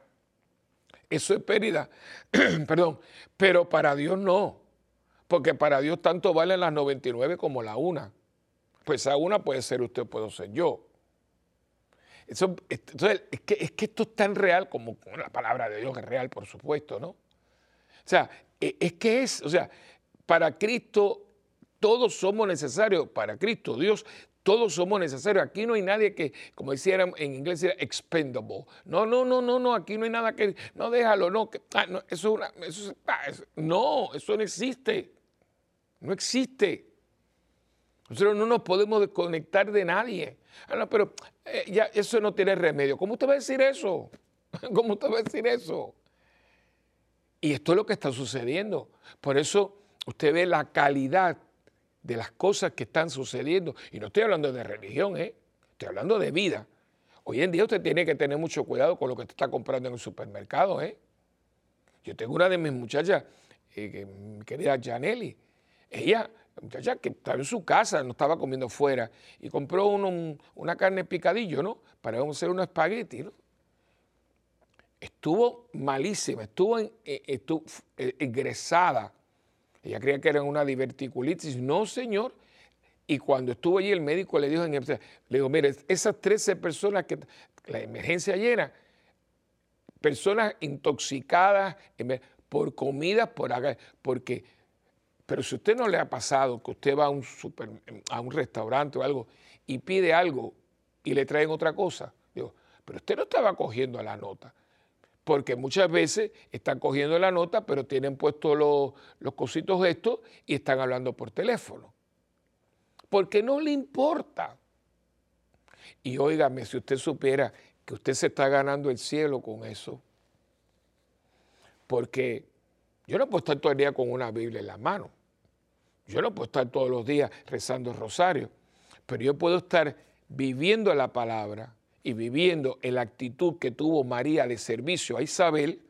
Speaker 1: Eso es pérdida. Perdón. Pero para Dios no. Porque para Dios tanto valen las 99 como la una pues a una puede ser usted, puedo ser yo. Eso, entonces, es que, es que esto es tan real como la palabra de Dios es real, por supuesto, ¿no? O sea, e, es que es, o sea, para Cristo todos somos necesarios, para Cristo, Dios, todos somos necesarios. Aquí no hay nadie que, como decía en inglés, era expendable. No, no, no, no, no, aquí no hay nada que, no déjalo, no, que, ah, no eso, una, ah, no, eso no existe. No existe. Nosotros no nos podemos desconectar de nadie. Ah, pero eh, ya eso no tiene remedio. ¿Cómo usted va a decir eso? ¿Cómo usted va a decir eso? Y esto es lo que está sucediendo. Por eso usted ve la calidad de las cosas que están sucediendo. Y no estoy hablando de religión, ¿eh? estoy hablando de vida. Hoy en día usted tiene que tener mucho cuidado con lo que está comprando en el supermercado. ¿eh? Yo tengo una de mis muchachas, eh, mi querida Janelli. Ella muchacha que estaba en su casa, no estaba comiendo fuera, y compró una carne picadillo, ¿no? Para hacer unos espagueti. Estuvo malísima, estuvo, en, eh, estuvo eh. Ella creía que era una diverticulitis. No, señor. Y cuando estuvo allí, el médico le dijo, le dijo, mire, esas 13 personas que la emergencia llena, personas intoxicadas por comidas, por porque pero si usted no le ha pasado que usted va a un, super, a un restaurante o algo y pide algo y le traen otra cosa, digo, pero usted no estaba cogiendo la nota. Porque muchas veces están cogiendo la nota, pero tienen puestos los, los cositos estos y están hablando por teléfono. Porque no le importa. Y óigame, si usted supiera que usted se está ganando el cielo con eso, porque yo no puedo estar todo el día con una Biblia en la mano. Yo no puedo estar todos los días rezando el rosario, pero yo puedo estar viviendo la palabra y viviendo en la actitud que tuvo María de servicio a Isabel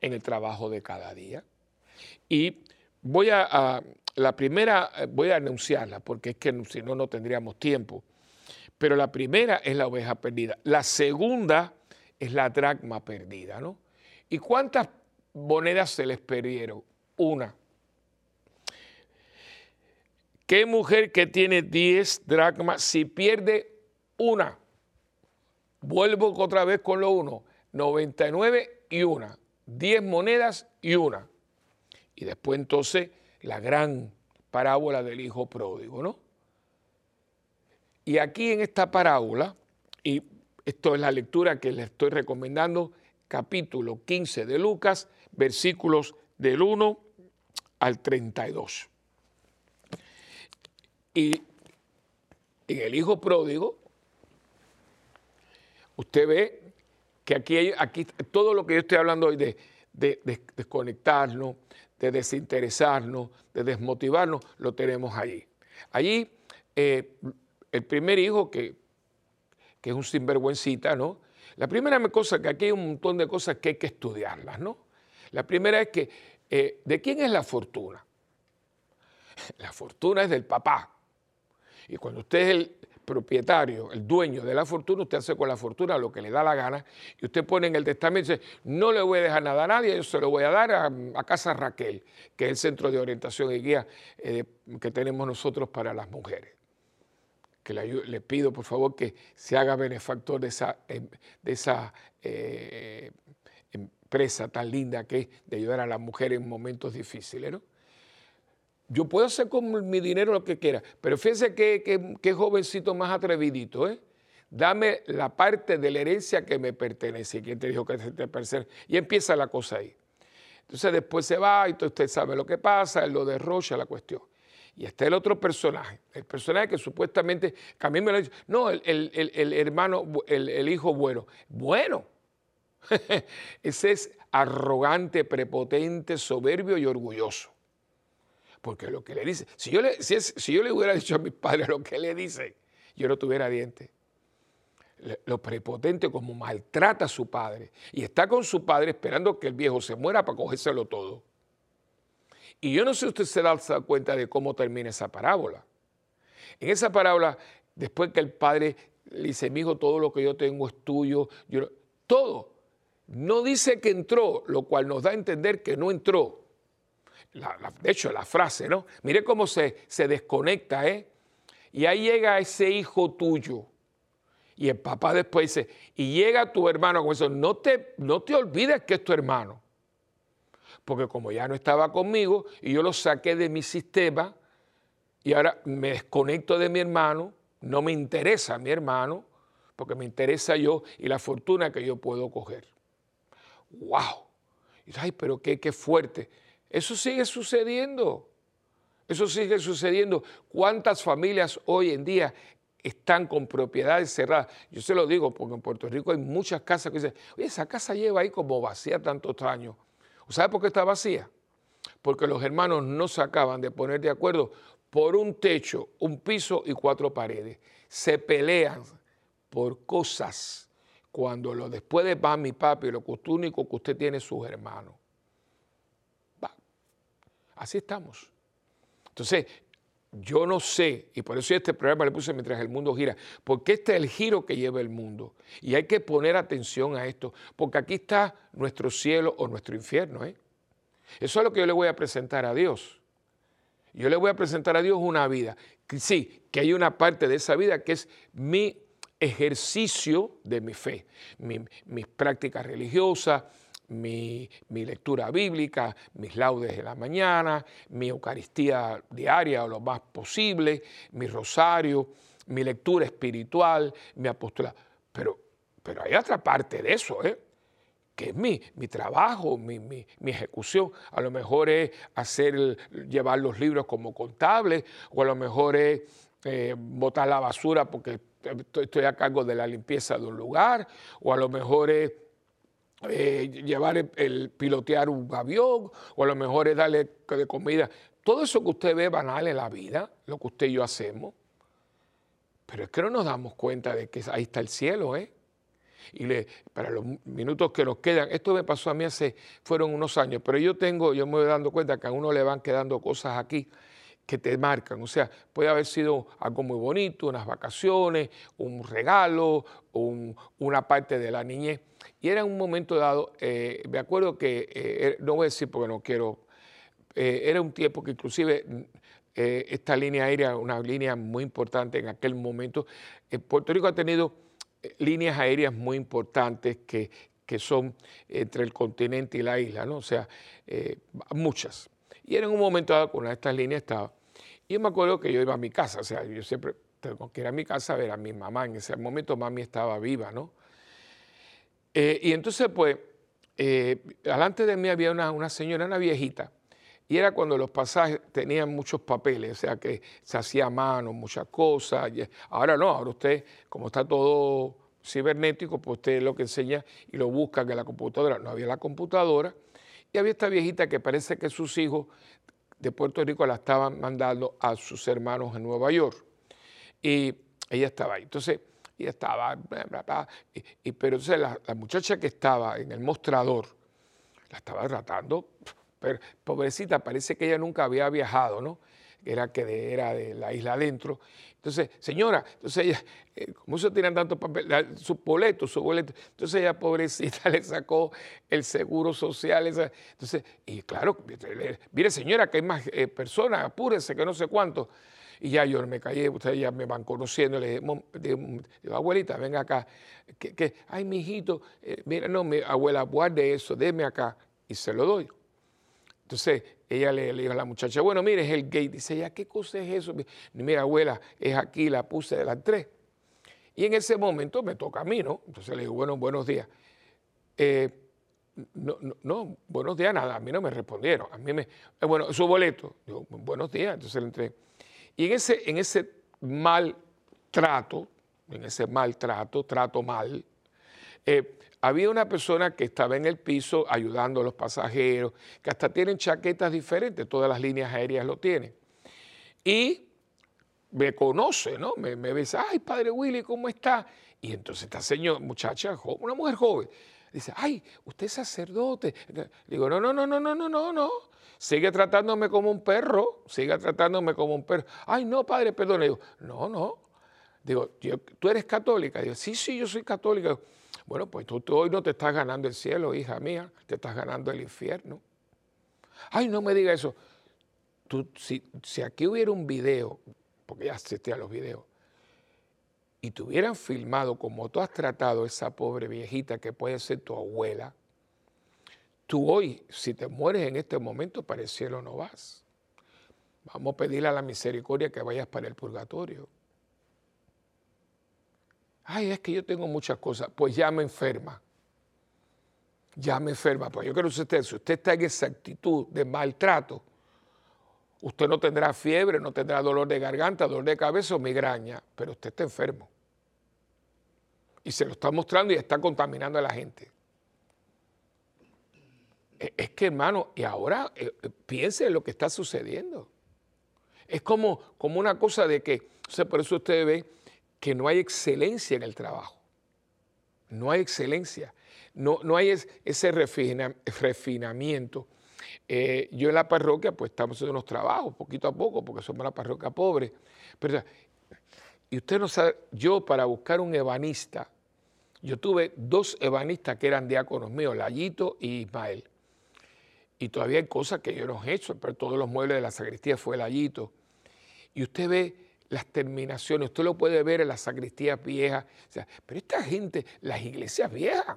Speaker 1: en el trabajo de cada día. Y voy a, la primera, voy a anunciarla, porque es que si no, no tendríamos tiempo. Pero la primera es la oveja perdida. La segunda es la dracma perdida, ¿no? ¿Y cuántas monedas se les perdieron? Una. ¿Qué mujer que tiene 10 dracmas, si pierde una, vuelvo otra vez con lo uno, 99 y una, 10 monedas y una. Y después entonces la gran parábola del hijo pródigo, ¿no? Y aquí en esta parábola, y esto es la lectura que les estoy recomendando, capítulo 15 de Lucas, versículos del 1 al 32. Y en el hijo pródigo, usted ve que aquí, todo lo que yo estoy hablando hoy de, desconectarnos, de desinteresarnos, de desmotivarnos, lo tenemos allí. Allí, eh, el primer hijo, que, que es un sinvergüencita, ¿no? La primera cosa que aquí hay un montón de cosas que hay que estudiarlas, ¿no? La primera es que, eh, ¿de quién es la fortuna? La fortuna es del papá. Y cuando usted es el propietario, el dueño de la fortuna, usted hace con la fortuna lo que le da la gana y usted pone en el testamento y dice, no le voy a dejar nada a nadie, yo se lo voy a dar a, Casa Raquel, que es el centro de orientación y guía eh, que tenemos nosotros para las mujeres. Que le, pido por favor que se haga benefactor de esa, em, de esa eh, empresa tan linda que es de ayudar a las mujeres en momentos difíciles. ¿no? Yo puedo hacer con mi dinero lo que quiera, pero fíjense qué jovencito más atrevidito, ¿eh? Dame la parte de la herencia que me pertenece. ¿Quién te dijo que te pertenece? Y empieza la cosa ahí. Entonces después se va y usted sabe lo que pasa, él lo derrocha la cuestión. Y está el otro personaje, el personaje que supuestamente, que a mí me lo ha dicho, no, el, el hermano, el, hijo bueno. Bueno, ese es arrogante, prepotente, soberbio y orgulloso. Porque lo que le dice, si yo le, hubiera dicho a mis padres lo que le dice, yo no tuviera dientes. lo prepotente como maltrata a su padre. Y está con su padre esperando que el viejo se muera para cogérselo todo. Y yo no sé si usted se da cuenta de cómo termina esa parábola. En esa parábola, después que el padre le dice, mi hijo, todo lo que yo tengo es tuyo, yo, todo. No dice que entró, lo cual nos da a entender que no entró. De hecho, la frase, ¿no? Mire cómo se, se desconecta, ¿eh? Y ahí llega ese hijo tuyo. Y el papá después dice, y llega tu hermano con eso, no te, no te olvides que es tu hermano. Porque como ya no estaba conmigo y yo lo saqué de mi sistema y ahora me desconecto de mi hermano, no me interesa mi hermano, porque me interesa yo y la fortuna que yo puedo coger. ¡Wow! ay, pero qué, qué fuerte. Eso sigue sucediendo. Eso sigue sucediendo. ¿Cuántas familias hoy en día están con propiedades cerradas? Yo se lo digo porque en Puerto Rico hay muchas casas que dicen, oye, esa casa lleva ahí como vacía tantos años. ¿Sabe por qué está vacía? Porque los hermanos no se acaban de poner de acuerdo por un techo, un piso y cuatro paredes. Se pelean por cosas cuando lo después de mami, papi, lo único que usted tiene es sus hermanos. Así estamos. Entonces, yo no sé, y por eso este programa le puse mientras el mundo gira, porque este es el giro que lleva el mundo. Y hay que poner atención a esto, porque aquí está nuestro cielo o nuestro infierno. ¿eh? Eso es lo que yo le voy a presentar a Dios. Yo le voy a presentar a Dios una vida. Sí, que hay una parte de esa vida que es mi ejercicio de mi fe, mis prácticas religiosas, mi, lectura bíblica, mis laudes de la mañana, mi Eucaristía diaria o lo más posible, mi rosario, mi lectura espiritual, mi apostolado. Pero, pero hay otra parte de eso, ¿eh? que es mi, mi trabajo, mi, mi, ejecución. A lo mejor es hacer, llevar los libros como contable, o a lo mejor es eh, botar la basura porque estoy, a cargo de la limpieza de un lugar, o a lo mejor es eh, llevar el, pilotear un avión, o a lo mejor es darle de comida. Todo eso que usted ve banal en la vida, lo que usted y yo hacemos, pero es que no nos damos cuenta de que ahí está el cielo, ¿eh? y le, para los minutos que nos quedan, esto me pasó a mí hace, fueron unos años, pero yo tengo, yo me voy dando cuenta que a uno le van quedando cosas aquí que te marcan, o sea, puede haber sido algo muy bonito, unas vacaciones, un regalo, una parte de la niñez, y era un momento dado, eh, me acuerdo que, eh, no voy a decir porque no quiero, eh, era un tiempo que inclusive esta línea aérea, una línea muy importante en aquel momento, Puerto Rico ha tenido líneas aéreas muy importantes que, son entre el continente y la isla, ¿no? O sea, eh, muchas. Y era en un momento dado con una de estas líneas estaba. Y yo me acuerdo que yo iba a mi casa, o sea, yo siempre tengo que ir a mi casa a ver a mi mamá. En ese momento mami estaba viva, ¿no? Eh, y entonces, pues, eh, de mí había una, una señora, una viejita, y era cuando los pasajes tenían muchos papeles, o sea que se hacía a mano muchas cosas. Ahora no, ahora usted, como está todo cibernético, pues usted lo que enseña y lo busca en la computadora. No había la computadora. Y había esta viejita que parece que sus hijos de Puerto Rico la estaban mandando a sus hermanos en Nueva York. Y ella estaba ahí. Entonces, ella estaba, y, pero entonces la, la muchacha que estaba en el mostrador, la estaba tratando pobrecita, parece que ella nunca había viajado, ¿no? Era que de, era de la isla adentro. Entonces, señora, entonces ella, eh, como se tiran tanto papel, su boleto, su boleto. Entonces ella, pobrecita, le sacó el seguro social. entonces, y claro, mire señora, que hay más eh, personas, apúrese, que no sé cuánto. Y ya yo me callé, ustedes ya me van conociendo, le dije, abuelita, venga acá. Que, ay, mi hijito, eh, mira, no, mi abuela, guarde eso, déme acá. Y se lo doy. Entonces ella le, dijo a la muchacha, bueno, mire, es el gate. Dice ella, ¿qué cosa es eso? Mira, abuela, es aquí, la puse de las tres. Y en ese momento me toca a mí, ¿no? Entonces le digo, bueno, buenos días. Eh, no, no, buenos días, nada, a mí no me respondieron. A mí me, eh, bueno, su boleto. Digo, buenos días, entonces le entré. Y en ese, en ese mal trato, en ese maltrato, trato mal, eh, había una persona que estaba en el piso ayudando a los pasajeros, que hasta tienen chaquetas diferentes, todas las líneas aéreas lo tienen. Y me conoce, ¿no? Me, me dice, ay, padre Willy, ¿cómo está? Y entonces esta señora, muchacha, una mujer joven, dice, ay, usted es sacerdote. Digo, no, no, no, no, no, no, no, no. Sigue tratándome como un perro, sigue tratándome como un perro. Ay, no, padre, perdón. No, no. Digo, ¿tú eres católica? Digo, sí, sí, yo soy católica. Bueno, pues tú, hoy no te estás ganando el cielo, hija mía, te estás ganando el infierno. Ay, no me diga eso. Tú, si, aquí hubiera un video, porque ya existían los videos, y te hubieran filmado como tú has tratado a esa pobre viejita que puede ser tu abuela, tú hoy, si te mueres en este momento, para el cielo no vas. Vamos a pedirle a la misericordia que vayas para el purgatorio. Ay, es que yo tengo muchas cosas. Pues ya me enferma. Ya me enferma. Pues yo quiero que usted, si usted está en esa actitud de maltrato, usted no tendrá fiebre, no tendrá dolor de garganta, dolor de cabeza o migraña, pero usted está enfermo y se lo está mostrando y está contaminando a la gente. E, es que, hermano, y ahora eh, eh, piense en lo que está sucediendo. Es como, como una cosa de que, o sea, por eso usted ve que no hay excelencia en el trabajo. No hay excelencia. No, no hay ese refinamiento. Eh, yo en la parroquia, pues estamos haciendo unos trabajos poquito a poco, porque somos una parroquia pobre. Pero, y usted no sabe, yo para buscar un ebanista, yo tuve dos ebanistas que eran diáconos míos, Layito y Ismael. Y todavía hay cosas que yo no he hecho, pero todos los muebles de la sacristía fue Layito. Y usted ve las terminaciones, usted lo puede ver en las sacristías viejas. pero esta gente, las iglesias viejas,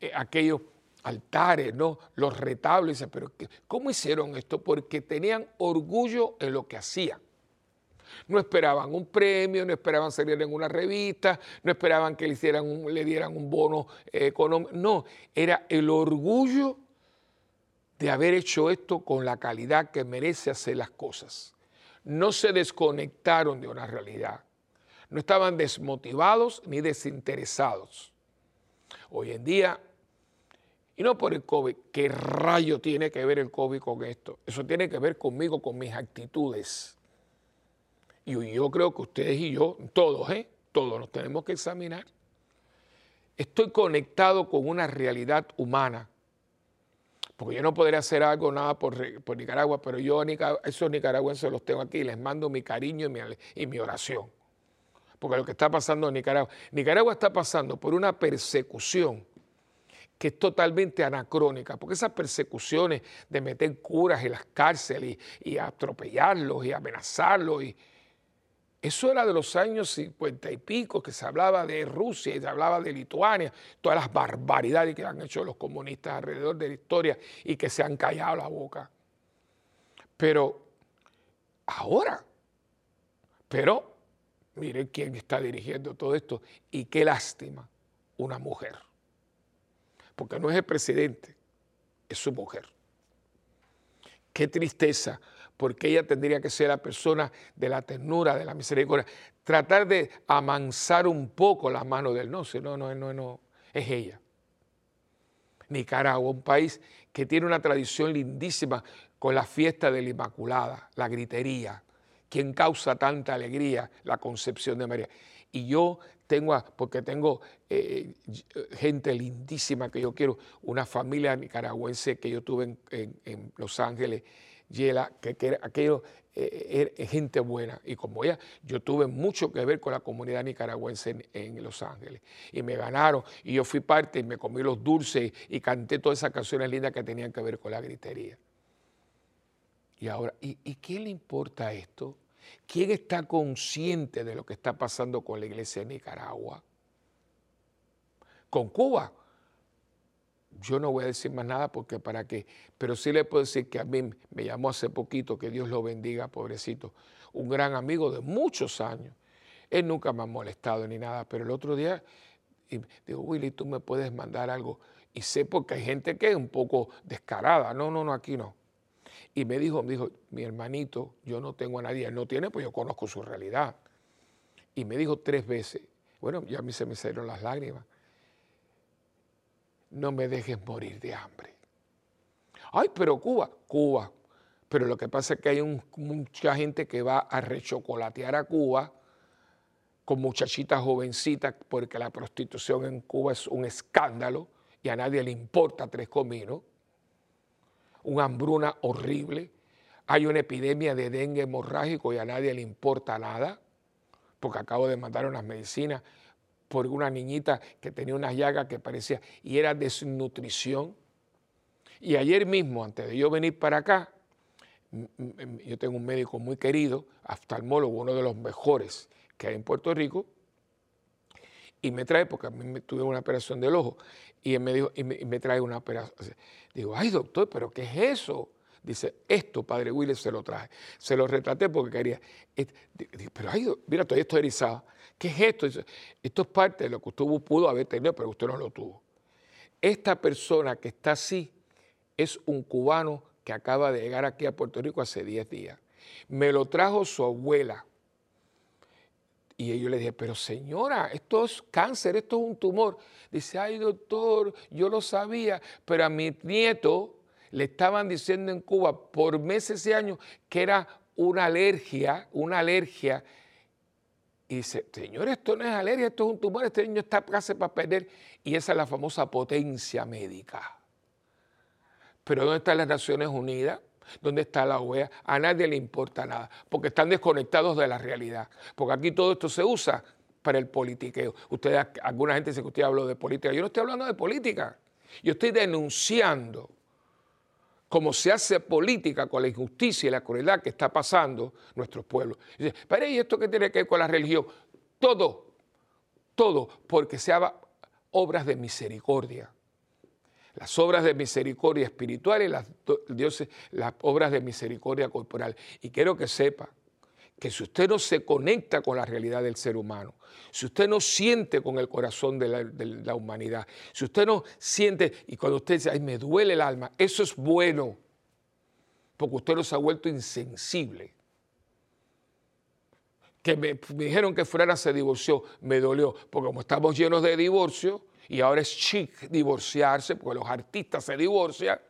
Speaker 1: eh, aquellos altares, ¿no? los retablos, pero ¿cómo hicieron esto? Porque tenían orgullo en lo que hacían. No esperaban un premio, no esperaban salir en una revista, no esperaban que le, dieran un bono eh, económico. No, era el orgullo de haber hecho esto con la calidad que merece hacer las cosas. No se desconectaron de una realidad. No estaban desmotivados ni desinteresados. Hoy en día, y no por el COVID, ¿qué rayo tiene que ver el COVID con esto? Eso tiene que ver conmigo, con mis actitudes. Y yo creo que ustedes y yo, todos, ¿eh? todos nos tenemos que examinar. Estoy conectado con una realidad humana. Porque yo no podría hacer algo, nada por, Nicaragua, pero yo a esos nicaragüenses los tengo aquí y les mando mi cariño y mi, y mi oración. Porque lo que está pasando en Nicaragua, Nicaragua está pasando por una persecución que es totalmente anacrónica, porque esas persecuciones de meter curas en las cárceles y, y atropellarlos y amenazarlos y, eso era de los años cincuenta y pico, que se hablaba de Rusia y se hablaba de Lituania, todas las barbaridades que han hecho los comunistas alrededor de la historia y que se han callado la boca. Pero ahora, pero miren quién está dirigiendo todo esto y qué lástima, una mujer. Porque no es el presidente, es su mujer. Qué tristeza porque ella tendría que ser la persona de la ternura, de la misericordia. Tratar de amansar un poco la mano del no, no, no, no, no, es ella. Nicaragua, un país que tiene una tradición lindísima con la fiesta de la Inmaculada, la gritería, quien causa tanta alegría, la concepción de María. Y yo tengo, porque tengo eh, gente lindísima que yo quiero, una familia nicaragüense que yo tuve en Los Ángeles, Yela, que, que aquello eh, era gente buena. Y como ella, yo tuve mucho que ver con la comunidad nicaragüense en, Los Ángeles. Y me ganaron, y yo fui parte, y me comí los dulces, y canté todas esas canciones lindas que tenían que ver con la gritería. Y ahora, ¿y, ¿y quién le importa esto? ¿Quién está consciente de lo que está pasando con la iglesia de Nicaragua? Con Cuba yo no voy a decir más nada porque para qué, pero sí le puedo decir que a mí me llamó hace poquito, que Dios lo bendiga, pobrecito, un gran amigo de muchos años. Él nunca me ha molestado ni nada, pero el otro día digo, Willy, tú me puedes mandar algo. Y sé porque hay gente que es un poco descarada. No, no, no, aquí no. Y me dijo, me dijo, mi hermanito, yo no tengo a nadie. Él no tiene, pues yo conozco su realidad. Y me dijo tres veces, bueno, ya a mí se me salieron las lágrimas no me dejes morir de hambre. Ay, pero Cuba, Cuba, Pero lo que pasa es que hay mucha gente que va a rechocolatear a Cuba con muchachitas jovencitas, porque la prostitución en Cuba es un escándalo y a nadie le importa tres cominos. Una hambruna horrible. Hay una epidemia de dengue hemorrágico y a nadie le importa nada, porque acabo de mandar unas medicinas por una niñita que tenía una llaga que parecía, y era desnutrición. Y ayer mismo, antes de yo venir para acá, yo tengo un médico muy querido, oftalmólogo, uno de los mejores que hay en Puerto Rico, y me trae, porque a mí me tuve una operación del ojo, y él me dijo, y me, trae una operación. Digo, ay doctor, pero ¿qué es eso? Dice, esto, padre Willis, se lo traje. Se lo retraté porque quería. Digo, pero ay, mira, todavía estoy erizado. ¿Qué es esto? esto es parte de lo que usted pudo haber tenido, pero usted no lo tuvo. Esta persona que está así es un cubano que acaba de llegar aquí a Puerto Rico hace 10 días. Me lo trajo su abuela. Y yo le dije, pero señora, esto es cáncer, esto es un tumor. Dice, ay doctor, yo lo sabía, pero a mi nieto le estaban diciendo en Cuba por meses y años que era una alergia, una alergia y dice, señor, esto no es alergia, esto es un tumor, este niño está casi para perder. Y esa es la famosa potencia médica. Pero ¿dónde están las Naciones Unidas? ¿Dónde está la OEA? A nadie le importa nada, porque están desconectados de la realidad. Porque aquí todo esto se usa para el politiqueo. Ustedes, alguna gente dice que usted habló de política. Yo no estoy hablando de política. Yo estoy denunciando cómo se hace política con la injusticia y la crueldad que está pasando nuestros pueblos. dice, pero ¿y esto qué tiene que ver con la religión? Todo, todo, porque se haga obras de misericordia. Las obras de misericordia espiritual y las obras de misericordia corporal. Y quiero que sepa que si usted no se conecta con la realidad del ser humano, si usted no siente con el corazón de la, humanidad, si usted no siente, y cuando usted dice, ay, me duele el alma, eso es bueno, porque usted no se ha vuelto insensible. Que me, dijeron que fuera se divorció, me dolió, porque como estamos llenos de divorcio, y ahora es chic divorciarse, porque los artistas se divorcian,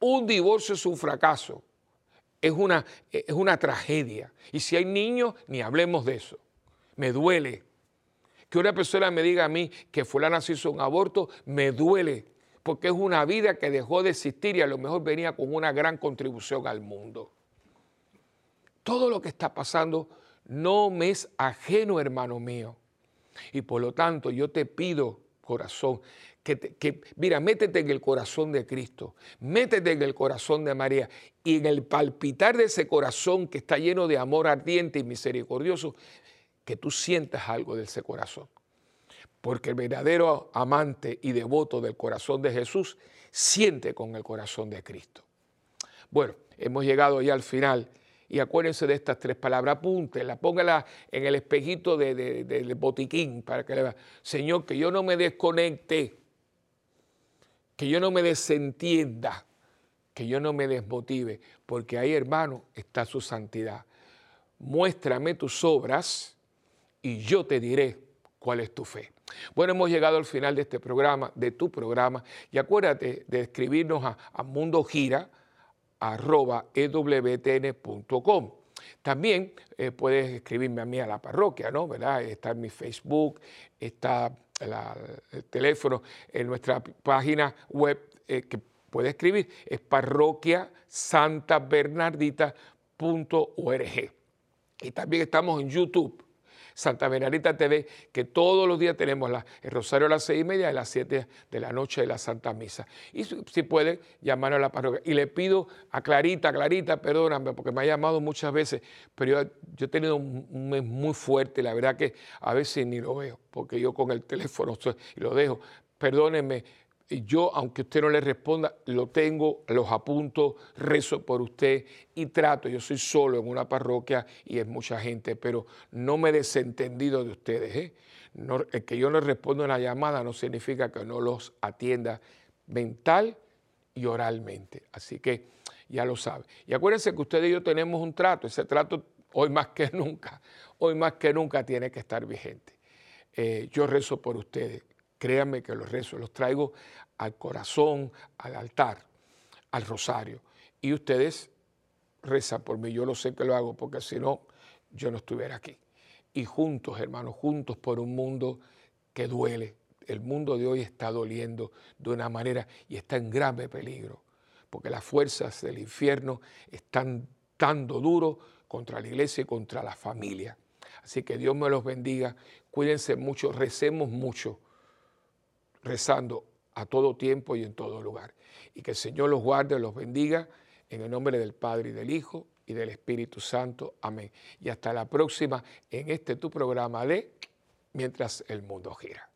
Speaker 1: un divorcio es un fracaso es una, es una tragedia. Y si hay niños, ni hablemos de eso. Me duele. Que una persona me diga a mí que fulana se hizo un aborto, me duele, porque es una vida que dejó de existir y a lo mejor venía con una gran contribución al mundo. Todo lo que está pasando no me es ajeno, hermano mío. Y por lo tanto yo te pido, corazón, que, mira, métete en el corazón de Cristo, métete en el corazón de María y en el palpitar de ese corazón que está lleno de amor ardiente y misericordioso, que tú sientas algo de ese corazón. Porque el verdadero amante y devoto del corazón de Jesús siente con el corazón de Cristo. Bueno, hemos llegado ya al final. Y acuérdense de estas tres palabras, apúntenla, póngala en el espejito del botiquín para que le vea. Señor, que yo no me desconecte que yo no me desentienda, que yo no me desmotive, porque ahí, hermano, está su santidad. Muéstrame tus obras y yo te diré cuál es tu fe. Bueno, hemos llegado al final de este programa, de tu programa, y acuérdate de escribirnos a, a. También eh, puedes escribirme a mí a la parroquia, ¿no? ¿Verdad? Está en mi Facebook, está el teléfono, en nuestra página web eh, que puede escribir es parroquiasantabernardita.org. Y también estamos en YouTube. Santa Bernardita TV, que todos los días tenemos el rosario a las seis y media y a las siete de la noche de la Santa Misa. Y si, puede, llamar a la parroquia. Y le pido a Clarita, Clarita, perdóname, porque me ha llamado muchas veces, pero yo, he tenido un, mes muy fuerte, la verdad que a veces ni lo veo, porque yo con el teléfono y lo dejo. Perdónenme, yo, aunque usted no le responda, lo tengo, los apunto, rezo por usted y trato. Yo soy solo en una parroquia y es mucha gente, pero no me he desentendido de ustedes. ¿eh? el que yo no responda una llamada no significa que no los atienda mental y oralmente. Así que ya lo sabe. Y acuérdense que ustedes y yo tenemos un trato. Ese trato hoy más que nunca, hoy más que nunca tiene que estar vigente. Eh, yo rezo por ustedes Créanme que los rezos los traigo al corazón, al altar, al rosario. Y ustedes reza por mí, yo lo sé que lo hago, porque si no, yo no estuviera aquí. Y juntos, hermanos, juntos por un mundo que duele. El mundo de hoy está doliendo de una manera y está en grave peligro, porque las fuerzas del infierno están dando duro contra la iglesia y contra la familia. Así que Dios me los bendiga, cuídense mucho, recemos mucho, rezando a todo tiempo y en todo lugar. Y que el Señor los guarde, los bendiga, en el nombre del Padre y del Hijo y del Espíritu Santo. Amén. Y hasta la próxima en este tu programa de Mientras el mundo gira.